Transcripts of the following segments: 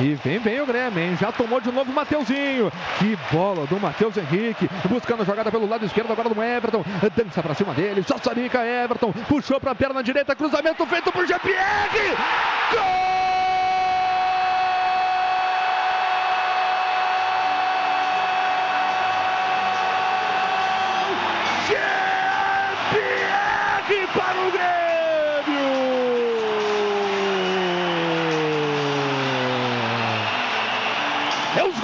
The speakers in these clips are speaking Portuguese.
E vem bem o Grêmio, hein? Já tomou de novo o Mateuzinho. Que bola do Matheus Henrique. Buscando a jogada pelo lado esquerdo agora do Everton. Dança pra cima dele. Só Sarica Everton. Puxou pra perna direita. Cruzamento feito por GPR. Gol! para o Grêmio! É os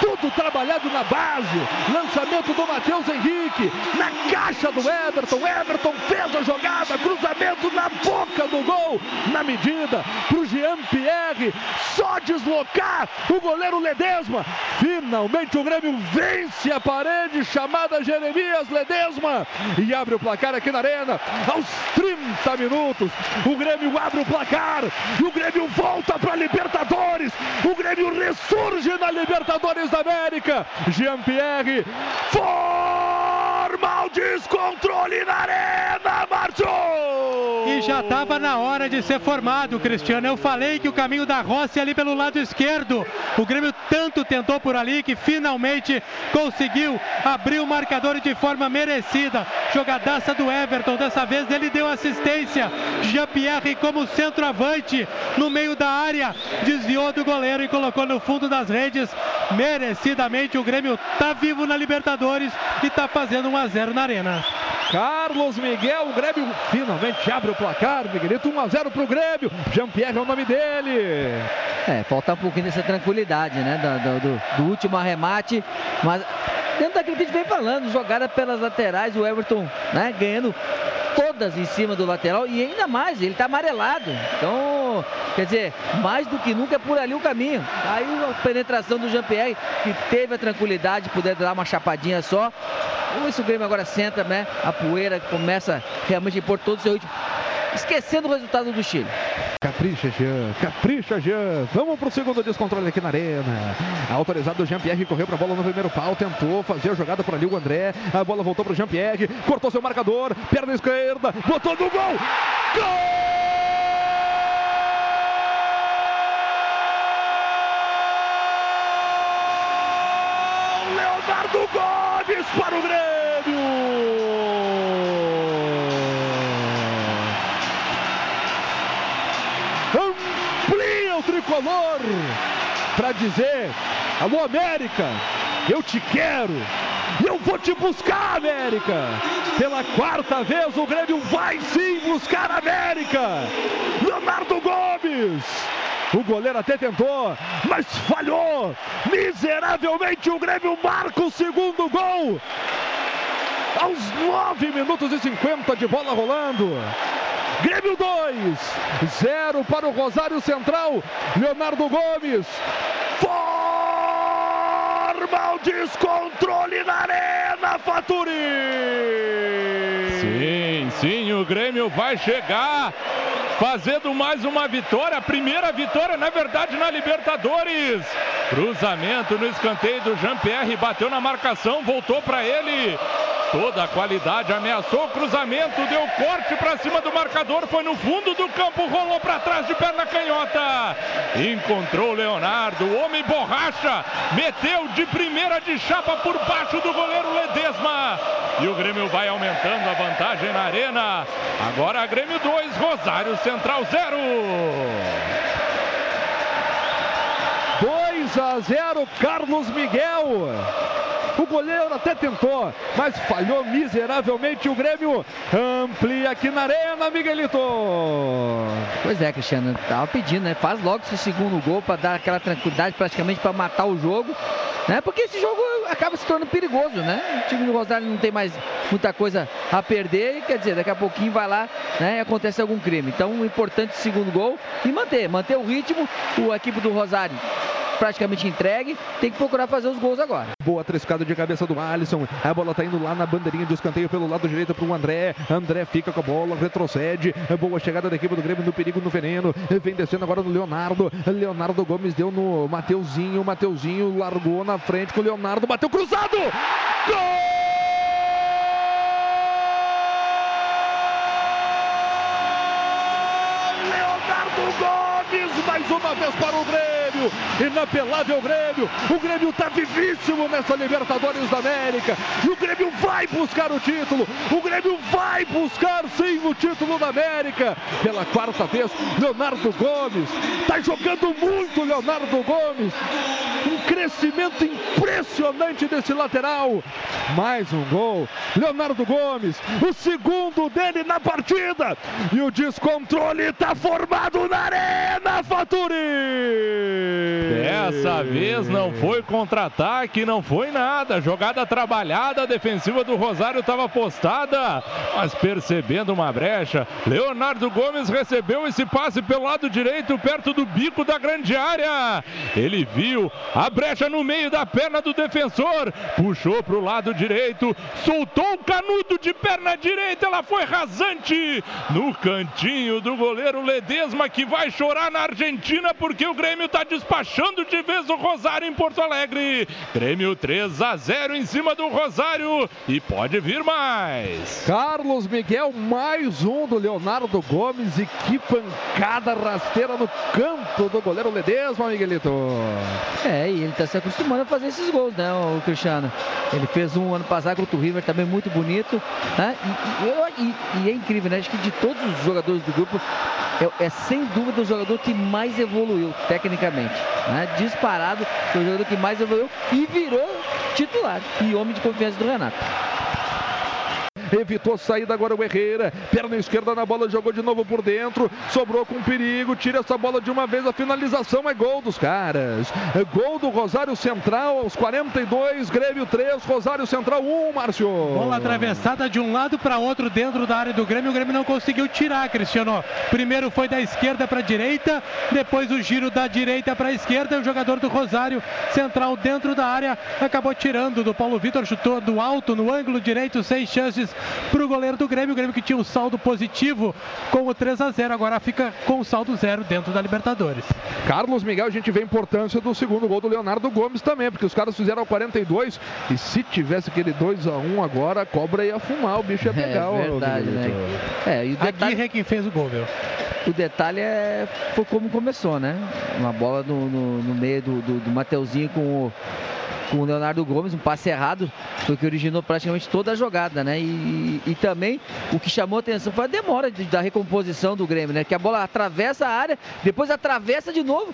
tudo trabalhado na base. Lançamento do Matheus Henrique, na caixa do Everton. Everton fez a jogada, cruzamento na boca do gol, na medida, para o Jean Pierre. Só deslocar o goleiro Ledesma. Finalmente o Grêmio vence a parede chamada Jeremias Ledesma e abre o placar aqui na Arena. Aos 30 minutos, o Grêmio abre o placar. O Grêmio volta para Libertadores. O Grêmio ressurge na Libertadores da América. Jean-Pierre forma o descontrole na Arena, Márcio! E já estava na hora de ser formado, Cristiano. Eu falei que o caminho da Rossi ali pelo lado esquerdo. O Grêmio tanto tentou por ali que finalmente conseguiu abrir o marcador de forma merecida. Jogadaça do Everton. Dessa vez ele deu assistência. Jean-Pierre como centroavante no meio da área. Desviou do goleiro e colocou no fundo das redes. Merecidamente o Grêmio está vivo na Libertadores e está fazendo 1 a 0 na Arena. Carlos Miguel, o Grêmio finalmente abre o placar, Miguelito 1 a 0 para o Grêmio. Jean-Pierre é o nome dele. É, falta um pouquinho dessa tranquilidade, né? Do, do, do último arremate, mas dentro daquilo que a gente vem falando, jogada pelas laterais, o Everton, né? Ganhando todas em cima do lateral e ainda mais, ele está amarelado. Então, quer dizer, mais do que nunca é por ali o caminho. Aí a penetração do Jean-Pierre, que teve a tranquilidade de poder dar uma chapadinha só. Se o Grêmio agora senta, né? A poeira começa realmente a impor todo o seu ritmo. Esquecendo o resultado do Chile. Capricha, Jean. Capricha, Jean. Vamos pro segundo descontrole aqui na arena. Autorizado o Jean-Pierre correu pra bola no primeiro pau. Tentou fazer a jogada por ali o André. A bola voltou pro Jean-Pierre. Cortou seu marcador. Perna esquerda. Botou no gol. Gol! Tricolor para dizer: Alô, América, eu te quero. Eu vou te buscar, América. Pela quarta vez o Grêmio vai sim buscar a América. Leonardo Gomes. O goleiro até tentou, mas falhou. Miseravelmente o Grêmio marca o segundo gol. Aos 9 minutos e 50 de bola rolando. Grêmio 2, 0 para o Rosário Central. Leonardo Gomes. Forma o descontrole na arena, Faturi. Sim, sim, o Grêmio vai chegar fazendo mais uma vitória, primeira vitória, na verdade, na Libertadores. Cruzamento no escanteio do Jean-Pierre, bateu na marcação, voltou para ele. Toda a qualidade, ameaçou o cruzamento, deu corte para cima do marcador, foi no fundo do campo, rolou para trás de perna canhota. Encontrou Leonardo, o homem borracha, meteu de primeira de chapa por baixo do goleiro Ledesma. E o Grêmio vai aumentando a vantagem na arena. Agora Grêmio 2, Rosário Central 0. 2 a 0, Carlos Miguel. O goleiro até tentou, mas falhou miseravelmente. O Grêmio amplia aqui na arena, Miguelito. Pois é, Cristiano, tava pedindo, né? Faz logo esse segundo gol para dar aquela tranquilidade, praticamente para matar o jogo, né? Porque esse jogo acaba se tornando perigoso, né? O time do Rosário não tem mais muita coisa a perder e quer dizer, daqui a pouquinho vai lá, né? E acontece algum crime. Então, um importante segundo gol e manter, manter o ritmo. O equipe do Rosário praticamente entregue, tem que procurar fazer os gols agora. Boa trescada de cabeça do Alisson. A bola tá indo lá na bandeirinha de escanteio pelo lado direito para o André. André fica com a bola, retrocede. Boa chegada da equipe do Grêmio no perigo, no veneno. Vem descendo agora no Leonardo. Leonardo Gomes deu no Mateuzinho. Mateuzinho largou na frente com o Leonardo. Bateu cruzado! Gol! Gomes mais uma vez para o Grêmio. Grêmio, inapelável Grêmio. O Grêmio tá vivíssimo nessa Libertadores da América. E o Grêmio vai buscar o título. O Grêmio vai buscar sim o título da América. Pela quarta vez, Leonardo Gomes. Tá jogando muito, Leonardo Gomes. Um crescimento impressionante desse lateral. Mais um gol. Leonardo Gomes, o segundo dele na partida. E o descontrole está formado na Arena Faturi. Dessa vez não foi contra-ataque, não foi nada. Jogada trabalhada, a defensiva do Rosário estava postada, mas percebendo uma brecha, Leonardo Gomes recebeu esse passe pelo lado direito, perto do bico da grande área. Ele viu a brecha no meio da perna do defensor, puxou para o lado direito, soltou o canudo de perna direita, ela foi rasante no cantinho do goleiro Ledesma que vai chorar na Argentina porque o Grêmio está despachando de vez o Rosário em Porto Alegre. Grêmio 3 a 0 em cima do Rosário e pode vir mais. Carlos Miguel, mais um do Leonardo Gomes e que pancada rasteira no canto do goleiro Ledesma, Miguelito. É, e ele está se acostumando a fazer esses gols, né, o Cristiano? Ele fez um ano passado contra o River também muito bonito, né? E, e, e é incrível, né? Acho que de todos os jogadores do grupo, é, é, sem dúvida o jogador que mais evoluiu tecnicamente. Né? Disparado, foi o jogador que mais evoluiu e virou titular e homem de confiança do Renato. Evitou saída agora o Herrera. Perna esquerda na bola, jogou de novo por dentro. Sobrou com perigo. Tira essa bola de uma vez. A finalização é gol dos caras. É gol do Rosário Central aos 42. Grêmio 3, Rosário Central 1, Márcio. Bola atravessada de um lado para outro dentro da área do Grêmio. O Grêmio não conseguiu tirar, Cristiano. Primeiro foi da esquerda para a direita. Depois o giro da direita para a esquerda. O jogador do Rosário Central dentro da área acabou tirando do Paulo Vitor. Chutou do alto no ângulo direito, sem chances para o goleiro do Grêmio. O Grêmio que tinha um saldo positivo com o 3 a 0 agora fica com o saldo zero dentro da Libertadores. Carlos Miguel, a gente vê a importância do segundo gol do Leonardo Gomes também, porque os caras fizeram ao 42 e se tivesse aquele 2 a 1 agora, a cobra ia fumar, o bicho ia pegar. É verdade, né? É, e o detalhe... é quem fez o gol, meu. O detalhe é foi como começou, né? Uma bola no, no, no meio do, do, do Mateuzinho com o com o Leonardo Gomes, um passe errado, foi que originou praticamente toda a jogada, né? E, e, também o que chamou a atenção foi a demora de, da recomposição do Grêmio, né? Que a bola atravessa a área, depois atravessa de novo